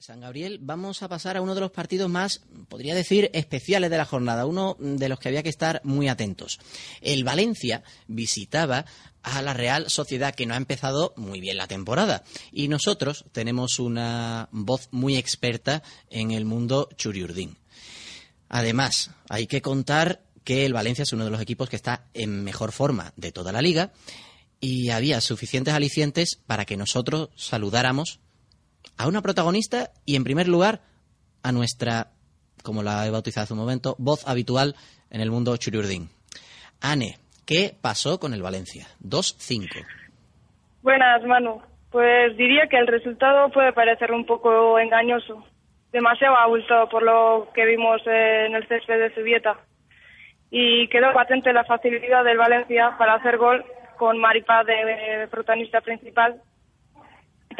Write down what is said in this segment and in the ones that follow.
San Gabriel, vamos a pasar a uno de los partidos más, podría decir, especiales de la jornada, uno de los que había que estar muy atentos. El Valencia visitaba a la Real Sociedad, que no ha empezado muy bien la temporada. Y nosotros tenemos una voz muy experta en el mundo churiurdín. Además, hay que contar que el Valencia es uno de los equipos que está en mejor forma de toda la liga y había suficientes alicientes para que nosotros saludáramos a una protagonista y, en primer lugar, a nuestra, como la he bautizado hace un momento, voz habitual en el mundo churiurdín. Ane, ¿qué pasó con el Valencia? 2-5. Buenas, Manu. Pues diría que el resultado puede parecer un poco engañoso, demasiado abultado por lo que vimos en el césped de Subieta. Y quedó patente la facilidad del Valencia para hacer gol con Maripaz de protagonista principal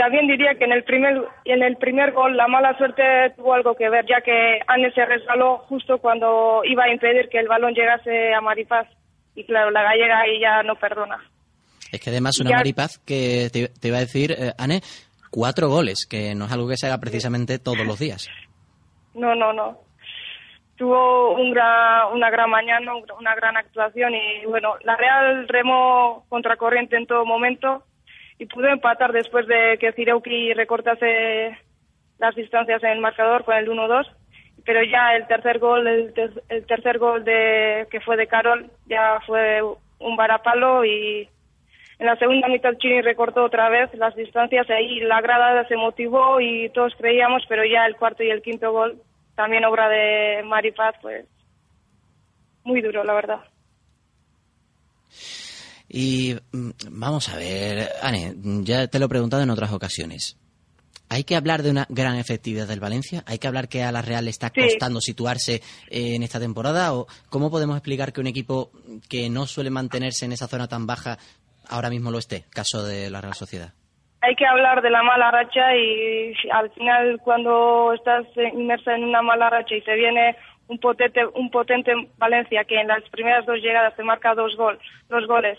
también diría que en el primer en el primer gol la mala suerte tuvo algo que ver, ya que Anne se resbaló justo cuando iba a impedir que el balón llegase a Maripaz. Y claro, la gallega ahí ya no perdona. Es que además una Maripaz que te, iba a decir, eh, Anne, cuatro goles, que no es algo que se haga precisamente todos los días. No, no, no. Tuvo un una gran mañana, una gran actuación y bueno, la Real remó contracorriente en todo momento y pudo empatar después de que Cireuki recortase las distancias en el marcador con el 1-2 pero ya el tercer gol el, tercer gol de que fue de Carol ya fue un varapalo y en la segunda mitad Chini recortó otra vez las distancias. Y ahí la grada se motivó y todos creíamos pero ya el cuarto y el quinto gol también obra de Maripaz pues muy duro la verdad y mm, vamos a ver, Anne, ya te lo he preguntado en otras ocasiones. ¿Hay que hablar de una gran efectividad del Valencia? ¿Hay que hablar que a la Real le está costando situarse eh, en esta temporada? ¿O cómo podemos explicar que un equipo que no suele mantenerse en esa zona tan baja ahora mismo lo esté? Caso de la Real Sociedad. Hay que hablar de la mala racha y al final cuando estás inmersa en una mala racha y te viene un potente, un potente Valencia que en las primeras dos llegadas te marca dos, gol, dos goles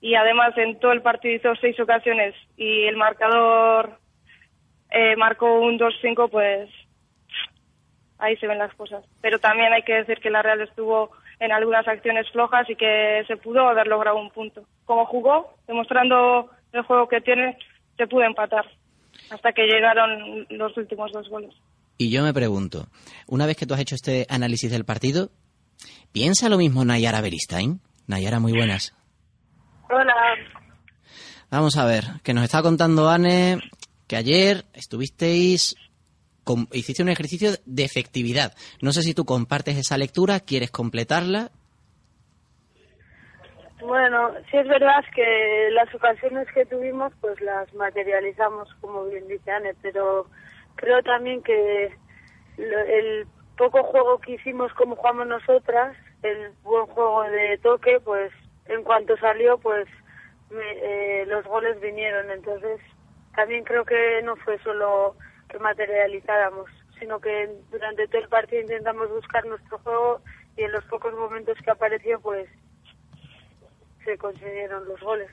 y además en todo el partido hizo seis ocasiones y el marcador eh, marcó un 2-5, pues ahí se ven las cosas. Pero también hay que decir que la Real estuvo en algunas acciones flojas y que se pudo haber logrado un punto. Como jugó, demostrando el juego que tiene, se pudo empatar hasta que llegaron los últimos dos goles. Y yo me pregunto, una vez que tú has hecho este análisis del partido, ¿piensa lo mismo Nayara Beristain? Nayara, muy buenas. Hola. Vamos a ver, que nos está contando Anne que ayer estuvisteis, hiciste un ejercicio de efectividad. No sé si tú compartes esa lectura, quieres completarla. Bueno, sí es verdad que las ocasiones que tuvimos pues las materializamos, como bien dice Anne, pero creo también que el poco juego que hicimos como jugamos nosotras, el buen juego de toque, pues en cuanto salió, pues eh, los goles vinieron. Entonces, también creo que no fue solo que materializáramos, sino que durante todo el partido intentamos buscar nuestro juego y en los pocos momentos que apareció, pues se consiguieron los goles.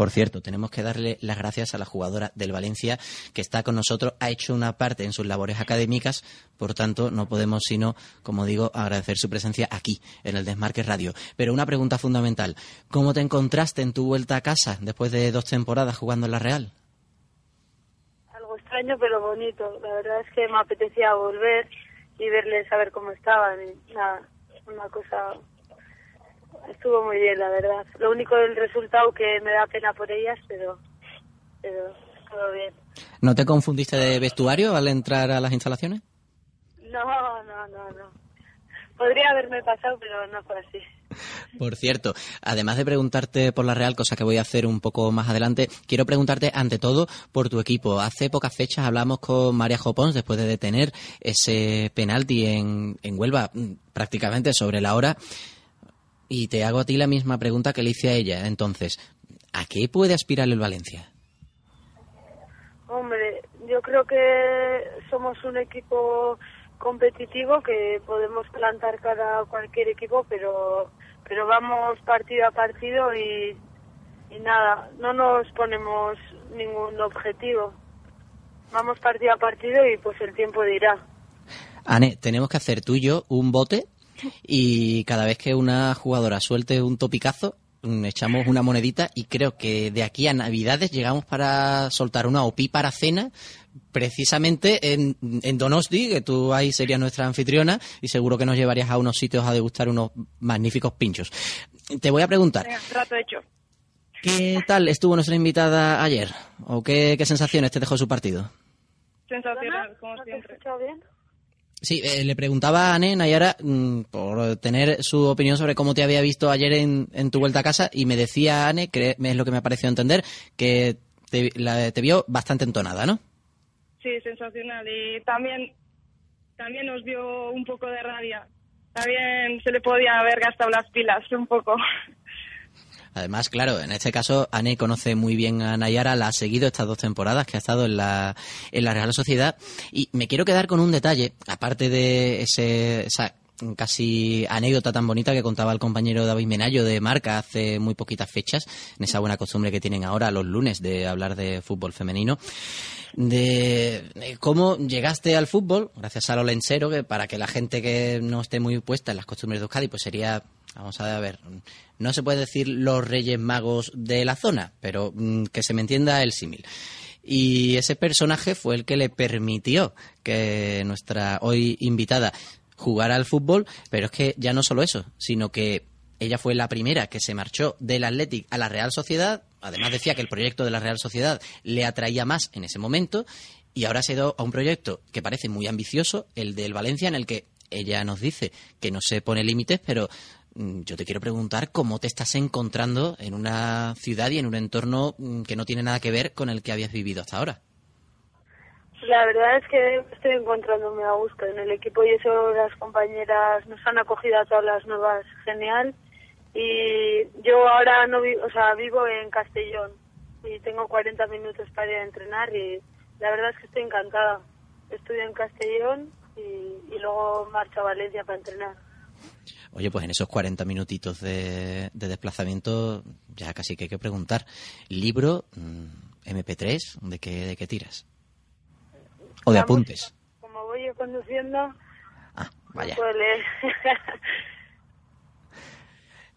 Por cierto, tenemos que darle las gracias a la jugadora del Valencia que está con nosotros, ha hecho una parte en sus labores académicas, por tanto, no podemos sino, como digo, agradecer su presencia aquí, en el Desmarque Radio. Pero una pregunta fundamental, ¿cómo te encontraste en tu vuelta a casa después de dos temporadas jugando en la Real? Algo extraño, pero bonito. La verdad es que me apetecía volver y verles, saber cómo estaban. Y nada, una cosa estuvo muy bien, la verdad. Lo único del resultado que me da pena por ellas, pero, pero todo bien. ¿No te confundiste de vestuario al entrar a las instalaciones? No, no, no, no. Podría haberme pasado, pero no fue así. Por cierto, además de preguntarte por la Real, cosa que voy a hacer un poco más adelante, quiero preguntarte ante todo por tu equipo. Hace pocas fechas hablamos con María Jopons después de detener ese penalti en, en Huelva, mm, prácticamente sobre la hora. Y te hago a ti la misma pregunta que le hice a ella. Entonces, ¿a qué puede aspirar el Valencia? Hombre, yo creo que somos un equipo competitivo que podemos plantar cada cualquier equipo, pero pero vamos partido a partido y, y nada, no nos ponemos ningún objetivo. vamos partido a partido y pues el tiempo dirá. Ane, tenemos que hacer tú y yo un bote y cada vez que una jugadora suelte un topicazo, mm, echamos una monedita y creo que de aquí a Navidades llegamos para soltar una OPI para cena precisamente en, en Donosti, que tú ahí serías nuestra anfitriona y seguro que nos llevarías a unos sitios a degustar unos magníficos pinchos. Te voy a preguntar. Trato hecho. ¿Qué tal estuvo nuestra invitada ayer? ¿O qué, qué sensaciones te dejó su partido? Sensacional, como ¿No te he siempre. escuchado bien? Sí, eh, le preguntaba a Ane Nayara mm, por tener su opinión sobre cómo te había visto ayer en, en tu vuelta a casa y me decía Ane, que es lo que me ha parecido entender, que te, la- te vio bastante entonada, ¿no? Sí, sensacional. Y también, también nos dio un poco de rabia. También se le podía haber gastado las pilas un poco. Además, claro, en este caso, Ane conoce muy bien a Nayara, la ha seguido estas dos temporadas que ha estado en la, en la Real Sociedad. Y me quiero quedar con un detalle, aparte de ese, esa casi anécdota tan bonita que contaba el compañero David Menayo de Marca hace muy poquitas fechas, en esa buena costumbre que tienen ahora los lunes de hablar de fútbol femenino de cómo llegaste al fútbol, gracias a lo lensero, que para que la gente que no esté muy puesta en las costumbres de Euskadi, pues sería, vamos a ver, no se puede decir los reyes magos de la zona, pero mm, que se me entienda el símil. Y ese personaje fue el que le permitió que nuestra hoy invitada jugara al fútbol, pero es que ya no solo eso, sino que ella fue la primera que se marchó del Athletic a la Real Sociedad. Además decía que el proyecto de la Real Sociedad le atraía más en ese momento y ahora se ha ido a un proyecto que parece muy ambicioso, el del Valencia, en el que ella nos dice que no se pone límites, pero yo te quiero preguntar cómo te estás encontrando en una ciudad y en un entorno mm, que no tiene nada que ver con el que habías vivido hasta ahora. La verdad es que estoy encontrándome a gusto en el equipo y eso las compañeras nos han acogido a todas las nuevas genial y yo ahora no vivo, o sea, vivo en Castellón y tengo 40 minutos para ir a entrenar y la verdad es que estoy encantada. Estudio en Castellón y luego marcho a Valencia para entrenar. Oye, pues en esos 40 minutitos de, de desplazamiento ya casi que hay que preguntar. ¿Libro, mm, MP3, de qué, de qué tiras? ¿O de apuntes? Como voy yo conduciendo, Ah, no vaya. puedo leer.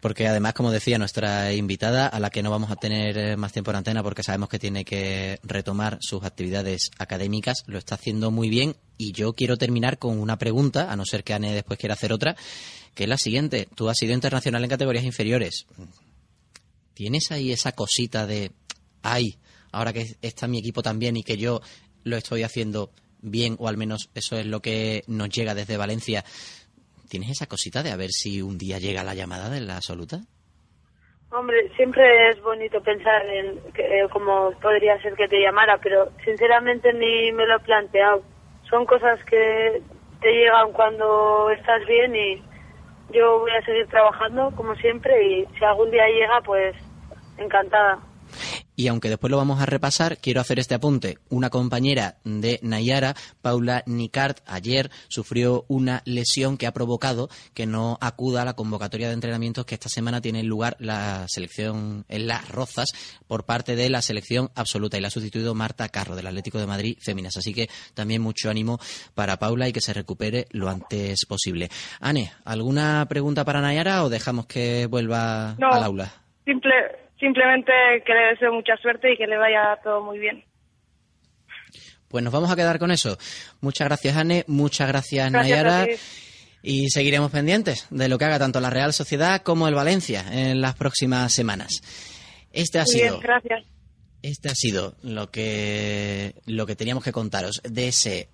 Porque además, como decía nuestra invitada, a la que no vamos a tener eh, más tiempo en antena porque sabemos que tiene que retomar sus actividades académicas, lo está haciendo muy bien. Y yo quiero terminar con una pregunta, a no ser que Anne después quiera hacer otra, que es la siguiente. Tú has sido internacional en categorías inferiores. ¿Tienes ahí esa cosita de, ay, ahora que está mi equipo también y que yo lo estoy haciendo bien, o al menos eso es lo que nos llega desde Valencia? ¿Tienes esa cosita de a ver si un día llega la llamada de la absoluta? Hombre, siempre es bonito pensar en eh, cómo podría ser que te llamara, pero sinceramente ni me lo he planteado. Son cosas que te llegan cuando estás bien y yo voy a seguir trabajando como siempre y si algún día llega, pues encantada. Y aunque después lo vamos a repasar, quiero hacer este apunte. Una compañera de Nayara, Paula Nicart, ayer sufrió una lesión que ha provocado que no acuda a la convocatoria de entrenamientos que esta semana tiene lugar la selección en Las Rozas por parte de la selección absoluta y la ha sustituido Marta Carro del Atlético de Madrid Féminas. Así que también mucho ánimo para Paula y que se recupere lo antes posible. Ane, ¿alguna pregunta para Nayara o dejamos que vuelva No. al aula? Simple, simplemente que le deseo mucha suerte y que le vaya todo muy bien. Pues nos vamos a quedar con eso. Muchas gracias, Anne. Muchas gracias, Gracias Nayara. Y seguiremos pendientes de lo que haga tanto la Real Sociedad como el Valencia en las próximas semanas. Este ha bien, sido, gracias. este ha sido lo que, lo que teníamos que contaros de ese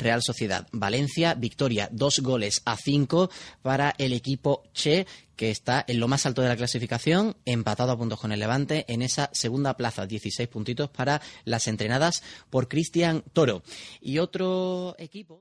Real Sociedad Valencia, victoria dos goles a cinco para el equipo Che, que está en lo más alto de la clasificación, empatado a puntos con el Levante, en esa segunda plaza, 16 puntitos para las entrenadas por Cristian Toro. Y otro equipo.